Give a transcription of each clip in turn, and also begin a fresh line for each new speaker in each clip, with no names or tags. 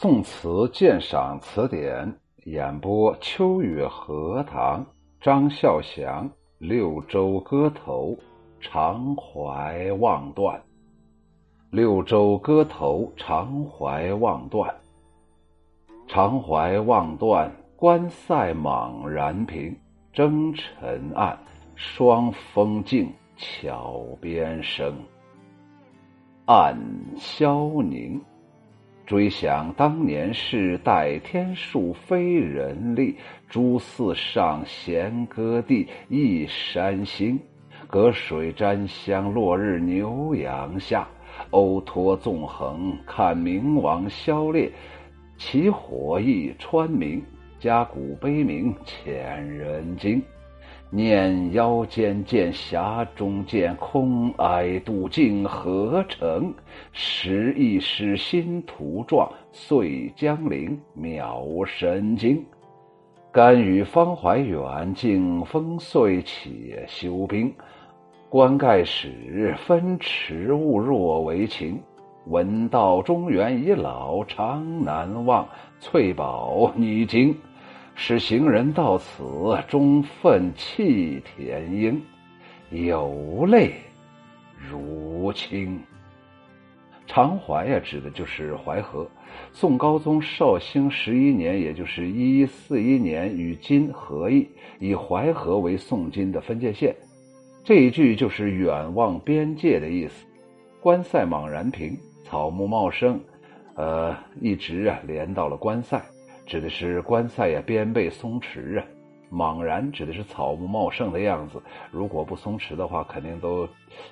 宋词鉴赏词典演播：秋雨荷塘，张孝祥。六州歌头，常怀望断。六州歌头，常怀望断。常怀望断，关塞莽然平。征尘暗，霜风静，桥边声。暗萧凝。追想当年事，待天数非人力。朱寺上弦歌地，一山星。隔水沾香，落日牛羊下。欧托纵横，看明王消烈。起火翼穿明，家鼓悲鸣，遣人惊。念腰间剑，匣中剑，空哀度尽何成？时亦是新图状，岁将临，渺神经。甘与方怀远，敬风岁且休兵。冠盖始，分迟勿若为情。闻道中原已老，常难忘。翠宝女经。使行人到此，终愤弃田英，有泪如倾。长淮呀，指的就是淮河。宋高宗绍兴十一年，也就是一一四一年，与金合议，以淮河为宋金的分界线。这一句就是远望边界的意思。关塞莽然平，草木茂盛，呃，一直啊连到了关塞。指的是关塞呀，边备松弛啊，莽然指的是草木茂盛的样子。如果不松弛的话，肯定都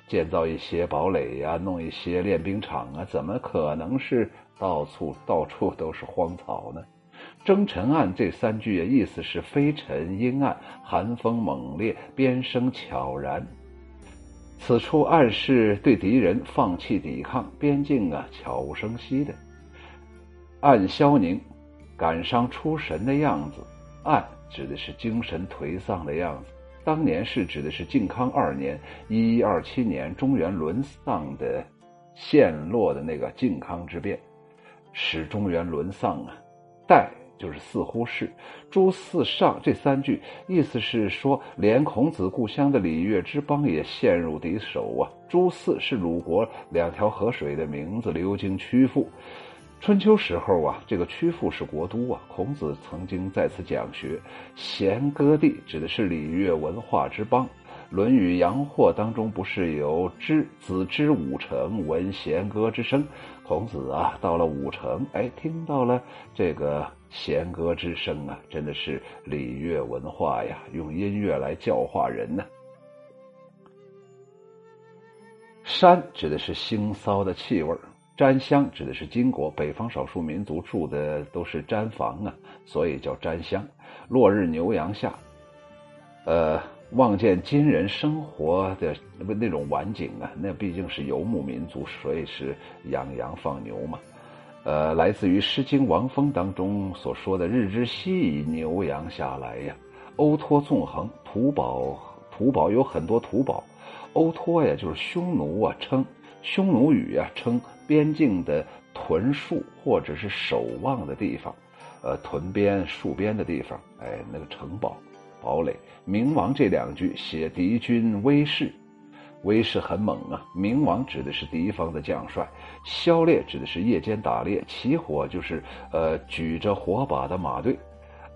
建造一些堡垒呀，弄一些练兵场啊，怎么可能是到处到处都是荒草呢？征尘暗这三句啊意思是飞尘阴暗，寒风猛烈，边声悄然。此处暗示对敌人放弃抵抗，边境啊悄无声息的。暗萧凝。感伤出神的样子，暗指的是精神颓丧的样子。当年是指的是靖康二年（一一二七年）中原沦丧的陷落的那个靖康之变，使中原沦丧啊。代就是似乎是朱四上这三句意思是说，连孔子故乡的礼乐之邦也陷入敌手啊。朱四是鲁国两条河水的名字，流经曲阜。春秋时候啊，这个曲阜是国都啊。孔子曾经在此讲学。弦歌地指的是礼乐文化之邦。《论语·阳货》当中不是有“之子之武城，闻弦歌之声”？孔子啊，到了武城，哎，听到了这个弦歌之声啊，真的是礼乐文化呀，用音乐来教化人呢。山指的是腥臊的气味。毡乡指的是金国北方少数民族住的都是毡房啊，所以叫毡乡。落日牛羊下，呃，望见金人生活的那种晚景啊，那毕竟是游牧民族，所以是养羊放牛嘛。呃，来自于《诗经·王风》当中所说的“日之西移，牛羊下来呀”。欧托纵横，土堡土堡有很多土堡。欧托呀，就是匈奴啊，称匈奴语啊，称。边境的屯戍或者是守望的地方，呃，屯边戍边的地方，哎，那个城堡、堡垒。明王这两句写敌军威势，威势很猛啊。明王指的是敌方的将帅，消猎指的是夜间打猎，起火就是呃举着火把的马队，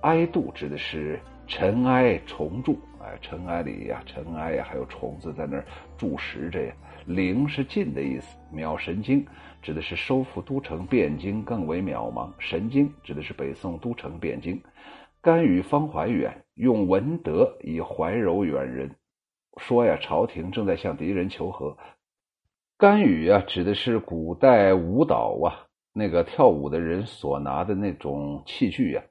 哀度指的是尘埃虫蛀，哎，尘埃里呀，尘埃呀，还有虫子在那儿蛀食着呀。灵是尽的意思，渺神经指的是收复都城汴京更为渺茫，神经指的是北宋都城汴京。甘与方怀远用文德以怀柔远人，说呀，朝廷正在向敌人求和。甘雨啊，指的是古代舞蹈啊，那个跳舞的人所拿的那种器具呀。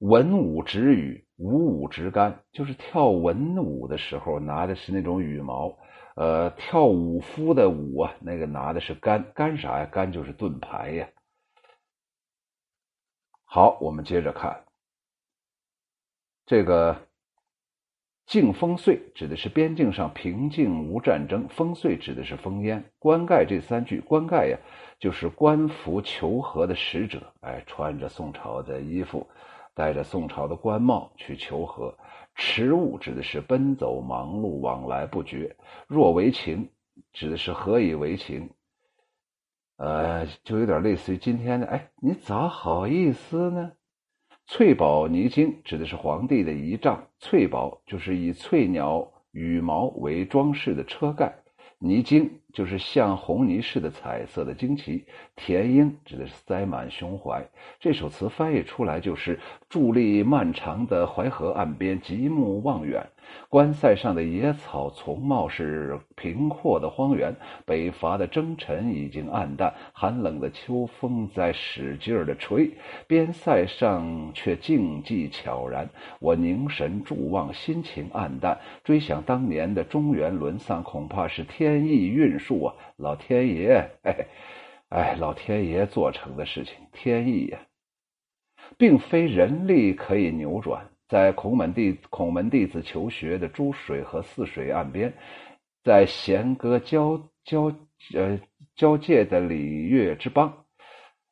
文武执羽，武武执竿，就是跳文舞的时候拿的是那种羽毛。呃，跳舞夫的舞啊，那个拿的是杆，杆啥呀？杆就是盾牌呀。好，我们接着看这个境丰遂指的是边境上平静无战争，丰遂指的是烽烟。官盖这三句，官盖呀，就是官服求和的使者，哎，穿着宋朝的衣服，带着宋朝的官帽去求和。驰物指的是奔走忙碌，往来不绝。若为情，指的是何以为情？呃，就有点类似于今天的，哎，你咋好意思呢？翠宝泥经指的是皇帝的仪仗，翠宝就是以翠鸟羽毛为装饰的车盖，泥晶就是像红泥似的彩色的旌旗，田英指的是塞满胸怀。这首词翻译出来就是伫立漫长的淮河岸边，极目望远。关塞上的野草丛茂，是平阔的荒原。北伐的征尘已经暗淡，寒冷的秋风在使劲儿的吹。边塞上却静寂悄然。我凝神注望，心情暗淡。追想当年的中原沦丧，恐怕是天意运数啊！老天爷，哎，哎，老天爷做成的事情，天意呀，并非人力可以扭转。在孔门弟孔门弟子求学的珠水和泗水岸边，在弦歌交交呃交界的礼乐之邦，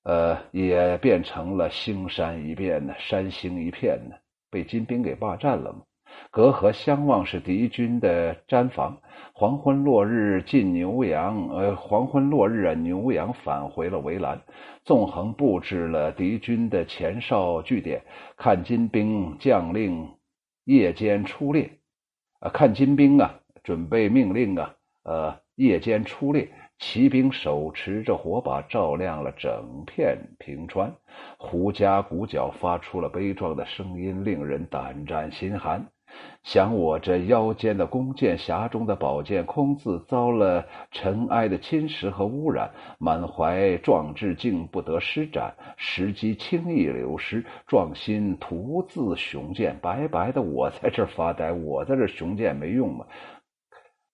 呃，也变成了星山一片呢，山星一片呢，被金兵给霸占了嘛。隔河相望是敌军的毡房。黄昏落日进牛羊，呃，黄昏落日啊，牛羊返回了围栏，纵横布置了敌军的前哨据点。看金兵将令夜间出列，啊，看金兵啊，准备命令啊，呃，夜间出列，骑兵手持着火把，照亮了整片平川。胡笳鼓角发出了悲壮的声音，令人胆战心寒。想我这腰间的弓箭，匣中的宝剑，空自遭了尘埃的侵蚀和污染，满怀壮志竟不得施展，时机轻易流失，壮心徒自雄剑，白白的我在这发呆，我在这雄剑没用嘛？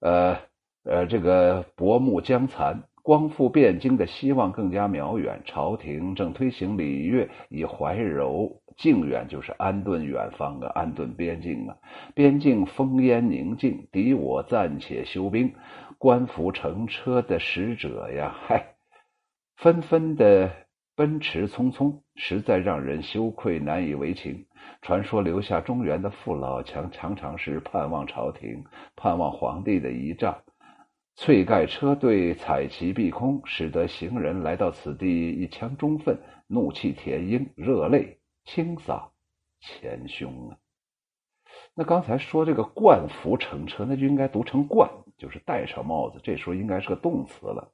呃呃，这个薄暮将残，光复汴京的希望更加渺远，朝廷正推行礼乐，以怀柔。靖远就是安顿远方啊，安顿边境啊。边境烽烟宁静，敌我暂且休兵。官服乘车的使者呀，嗨，纷纷的奔驰匆匆，实在让人羞愧难以为情。传说留下中原的父老，强常常是盼望朝廷，盼望皇帝的仪仗。翠盖车队，彩旗蔽空，使得行人来到此地，一腔忠愤，怒气填膺，热泪。轻洒前胸啊！那刚才说这个冠服乘车，那就应该读成冠，就是戴上帽子。这时候应该是个动词了。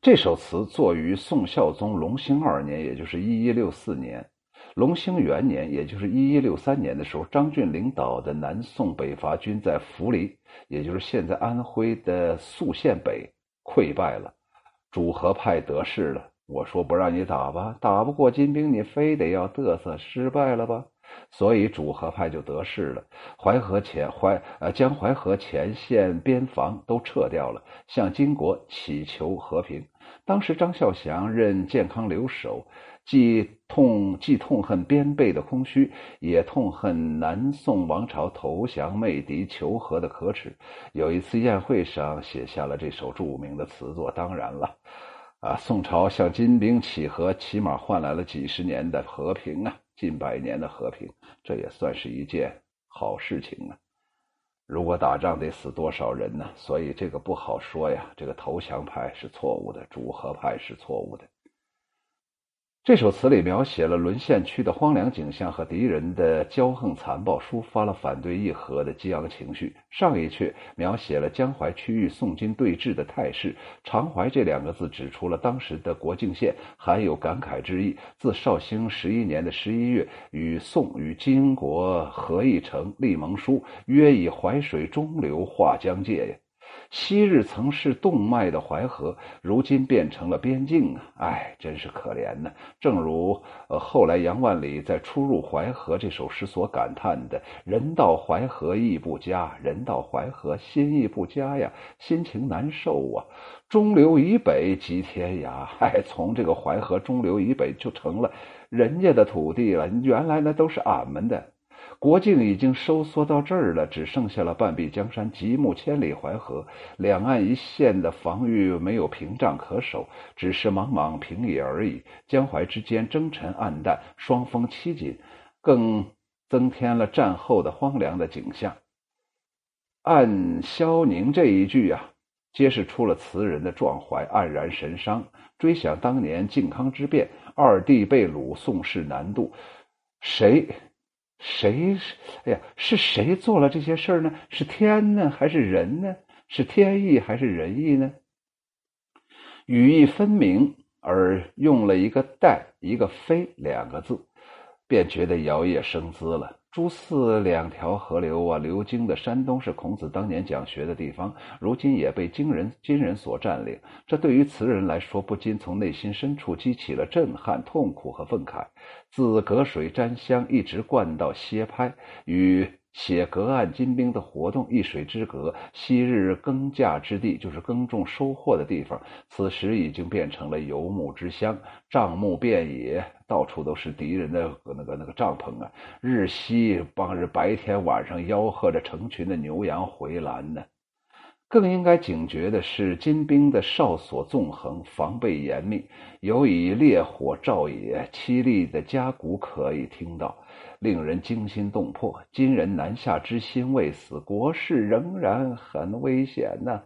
这首词作于宋孝宗隆兴二年，也就是一一六四年；隆兴元年，也就是一一六三年的时候，张俊领导的南宋北伐军在涪陵，也就是现在安徽的宿县北溃败了，主和派得势了。我说不让你打吧，打不过金兵，你非得要嘚瑟，失败了吧？所以主和派就得势了。淮河前淮呃，将淮河前线边防都撤掉了，向金国祈求和平。当时张孝祥任建康留守，既痛既痛恨边备的空虚，也痛恨南宋王朝投降媚敌求和的可耻。有一次宴会上，写下了这首著名的词作。当然了。啊，宋朝向金兵乞和，起码换来了几十年的和平啊，近百年的和平，这也算是一件好事情啊。如果打仗得死多少人呢？所以这个不好说呀。这个投降派是错误的，主和派是错误的。这首词里描写了沦陷区的荒凉景象和敌人的骄横残暴，抒发了反对议和的激昂情绪。上一阙描写了江淮区域宋金对峙的态势。长淮这两个字指出了当时的国境线，含有感慨之意。自绍兴十一年的十一月，与宋与金国合议成立盟书，约以淮水中流划江界呀。昔日曾是动脉的淮河，如今变成了边境啊！哎，真是可怜呐。正如呃后来杨万里在《初入淮河》这首诗所感叹的：“人到淮河意不佳，人到淮河心意不佳呀，心情难受啊。中流以北即天涯，哎，从这个淮河中流以北就成了人家的土地了。原来那都是俺们的。”国境已经收缩到这儿了，只剩下了半壁江山，极目千里淮河，两岸一线的防御没有屏障可守，只是茫茫平野而已。江淮之间征尘暗淡，霜风凄紧，更增添了战后的荒凉的景象。按萧宁这一句啊，揭示出了词人的壮怀，黯然神伤。追想当年靖康之变，二帝被掳，宋室南渡，谁？谁是？哎呀，是谁做了这些事儿呢？是天呢，还是人呢？是天意还是人意呢？语义分明，而用了一个“带”一个“非”两个字，便觉得摇曳生姿了。诸泗两条河流啊，流经的山东是孔子当年讲学的地方，如今也被金人金人所占领。这对于词人来说，不禁从内心深处激起了震撼、痛苦和愤慨。自隔水沾香一直灌到歇拍，与。写隔岸金兵的活动，一水之隔，昔日耕稼之地，就是耕种收获的地方，此时已经变成了游牧之乡，帐幕遍野，到处都是敌人的那个那个帐篷啊！日夕傍日，白天晚上吆喝着成群的牛羊回栏呢。更应该警觉的是，金兵的哨所纵横，防备严密，有以烈火照野，凄厉的家鼓可以听到。令人惊心动魄。金人南下之心未死，国事仍然很危险呐。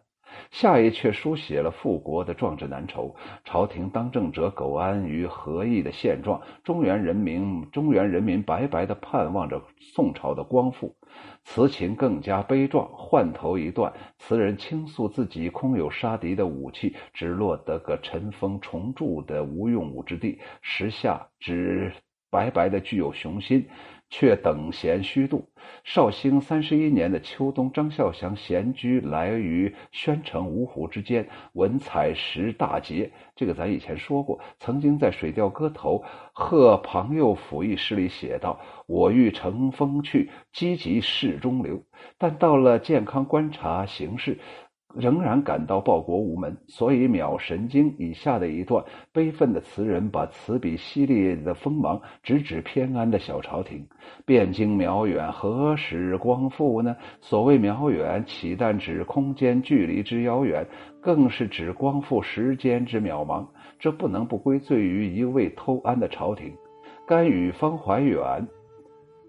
下一却书写了复国的壮志难酬，朝廷当政者苟安于和议的现状，中原人民中原人民白白的盼望着宋朝的光复。词情更加悲壮。换头一段，词人倾诉自己空有杀敌的武器，只落得个尘封重铸的无用武之地，时下只。白白的具有雄心，却等闲虚度。绍兴三十一年的秋冬，张孝祥闲居来于宣城芜湖之间，文采石大捷。这个咱以前说过，曾经在《水调歌头·贺庞佑甫》一诗里写道：“我欲乘风去，积极事中留。”但到了健康观察形势。仍然感到报国无门，所以《秒神经》以下的一段悲愤的词人，把词笔犀利的锋芒直指偏安的小朝廷。汴京渺远，何时光复呢？所谓渺远，岂但指空间距离之遥远，更是指光复时间之渺茫。这不能不归罪于一位偷安的朝廷。甘与方怀远。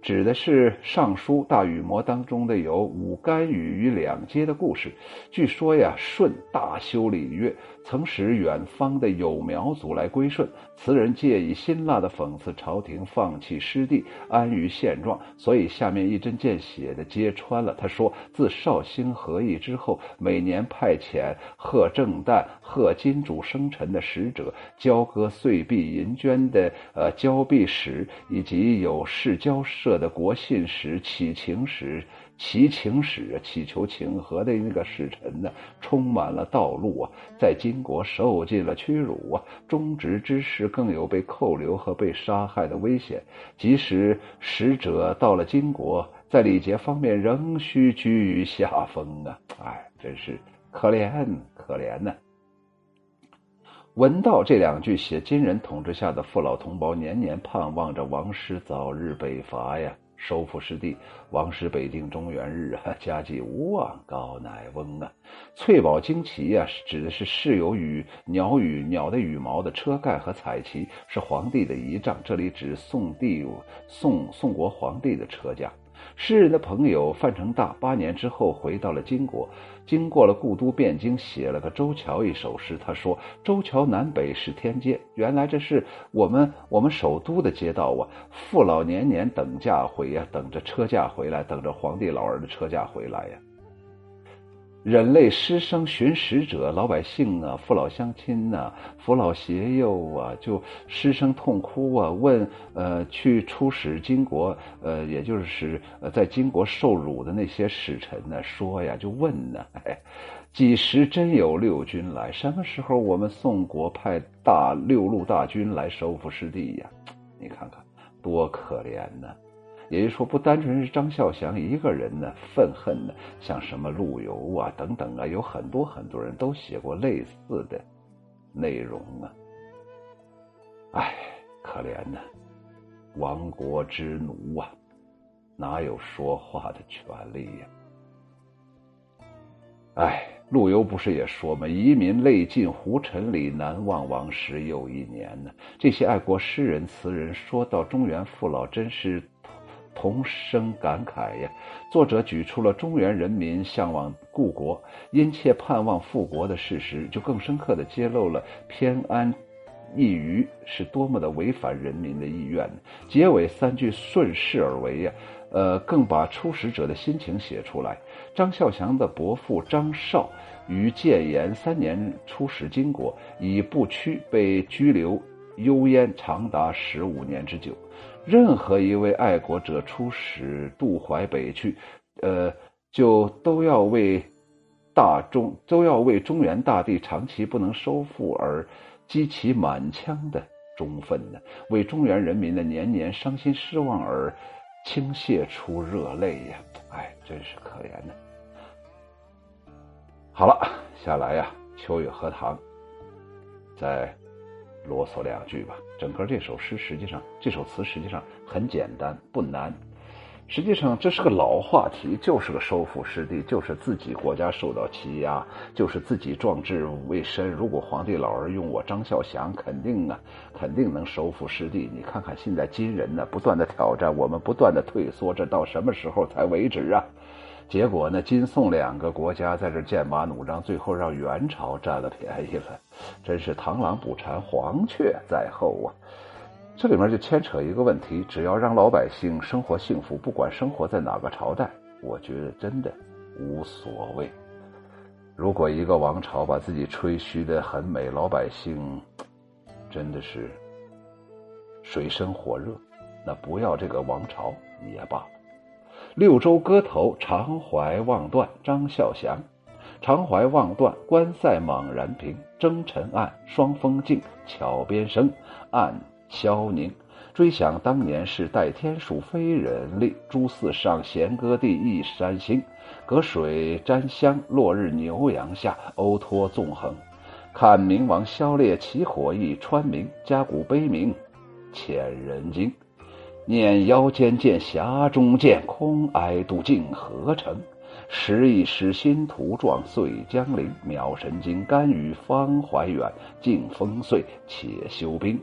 指的是《尚书大禹谟》当中的有五干羽于两街的故事。据说呀，舜大修礼乐，曾使远方的有苗族来归顺。词人借以辛辣的讽刺朝廷放弃失地，安于现状，所以下面一针见血的揭穿了。他说：“自绍兴和议之后，每年派遣贺正旦、贺金主生辰的使者，交割岁币银绢的呃交币使，以及有事交涉。”的国信使、启情使、祈请使、祈求请和的那个使臣呢，充满了道路啊，在金国受尽了屈辱啊，忠直之士更有被扣留和被杀害的危险。即使使者到了金国，在礼节方面仍需居于下风啊！哎，真是可怜可怜呐！闻道这两句，写金人统治下的父老同胞年年盼望着王师早日北伐呀，收复失地。王师北定中原日啊，家祭无忘告乃翁啊。翠宝旌旗啊，指的是饰有羽鸟羽鸟的羽毛的车盖和彩旗，是皇帝的仪仗。这里指宋帝宋宋国皇帝的车驾。诗人的朋友范成大八年之后回到了金国，经过了故都汴京，写了个《周桥》一首诗。他说：“周桥南北是天街，原来这是我们我们首都的街道啊！父老年年等驾回呀，等着车驾回来，等着皇帝老儿的车驾回来呀。”人类失声寻使者，老百姓啊，父老乡亲呐，扶老携幼啊，就失声痛哭啊，问呃，去出使金国，呃，也就是呃在金国受辱的那些使臣呢，说呀，就问呢，哎，几时真有六军来？什么时候我们宋国派大六路大军来收复失地呀？你看看，多可怜呢！也就是说，不单纯是张孝祥一个人呢，愤恨呢，像什么陆游啊等等啊，有很多很多人都写过类似的内容啊。唉，可怜呐，亡国之奴啊！哪有说话的权利呀？哎，陆游不是也说吗？遗民泪尽胡尘里，难忘往事又一年呢。这些爱国诗人词人说到中原父老，真是同声感慨呀。作者举出了中原人民向往故国、殷切盼望复国的事实，就更深刻的揭露了偏安一隅是多么的违反人民的意愿。结尾三句顺势而为呀。呃，更把出使者的心情写出来。张孝祥的伯父张绍于建炎三年出使金国，以不屈被拘留幽燕长达十五年之久。任何一位爱国者出使渡淮北去，呃，就都要为大中都要为中原大地长期不能收复而激起满腔的忠愤呢，为中原人民的年年伤心失望而。倾泻出热泪呀！哎，真是可怜呢。好了，下来呀，秋雨荷塘，在啰嗦两句吧。整个这首诗实际上，这首词实际上很简单，不难。实际上这是个老话题，就是个收复失地，就是自己国家受到欺压，就是自己壮志未深。如果皇帝老儿用我张孝祥，肯定啊，肯定能收复失地。你看看现在金人呢，不断的挑战我们，不断的退缩，这到什么时候才为止啊？结果呢，金宋两个国家在这剑拔弩张，最后让元朝占了便宜了，真是螳螂捕蝉，黄雀在后啊！这里面就牵扯一个问题：只要让老百姓生活幸福，不管生活在哪个朝代，我觉得真的无所谓。如果一个王朝把自己吹嘘的很美，老百姓真的是水深火热，那不要这个王朝也罢。六州歌头，常怀望断，张孝祥。常怀望断，关塞莽然平。征尘暗，霜风静，桥边声，暗。萧宁追想当年是代天数非人力，朱寺上弦歌地一山星，隔水沾香，落日牛羊下，欧托纵横。看明王萧烈起火意，川明家鼓悲鸣，遣人惊。念腰间剑，匣中剑，空哀渡尽何成？时一时心图壮，岁将临。妙神经，甘与方怀远，静风岁，且休兵。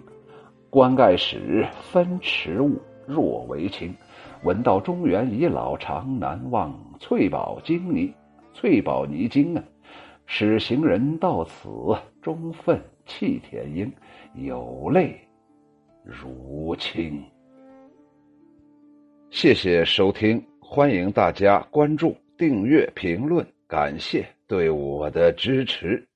棺盖始分迟物，若为情。闻道中原已老，常难忘。翠宝金泥，翠宝泥金啊！使行人到此，忠愤弃田英，有泪如倾。谢谢收听，欢迎大家关注、订阅、评论，感谢对我的支持。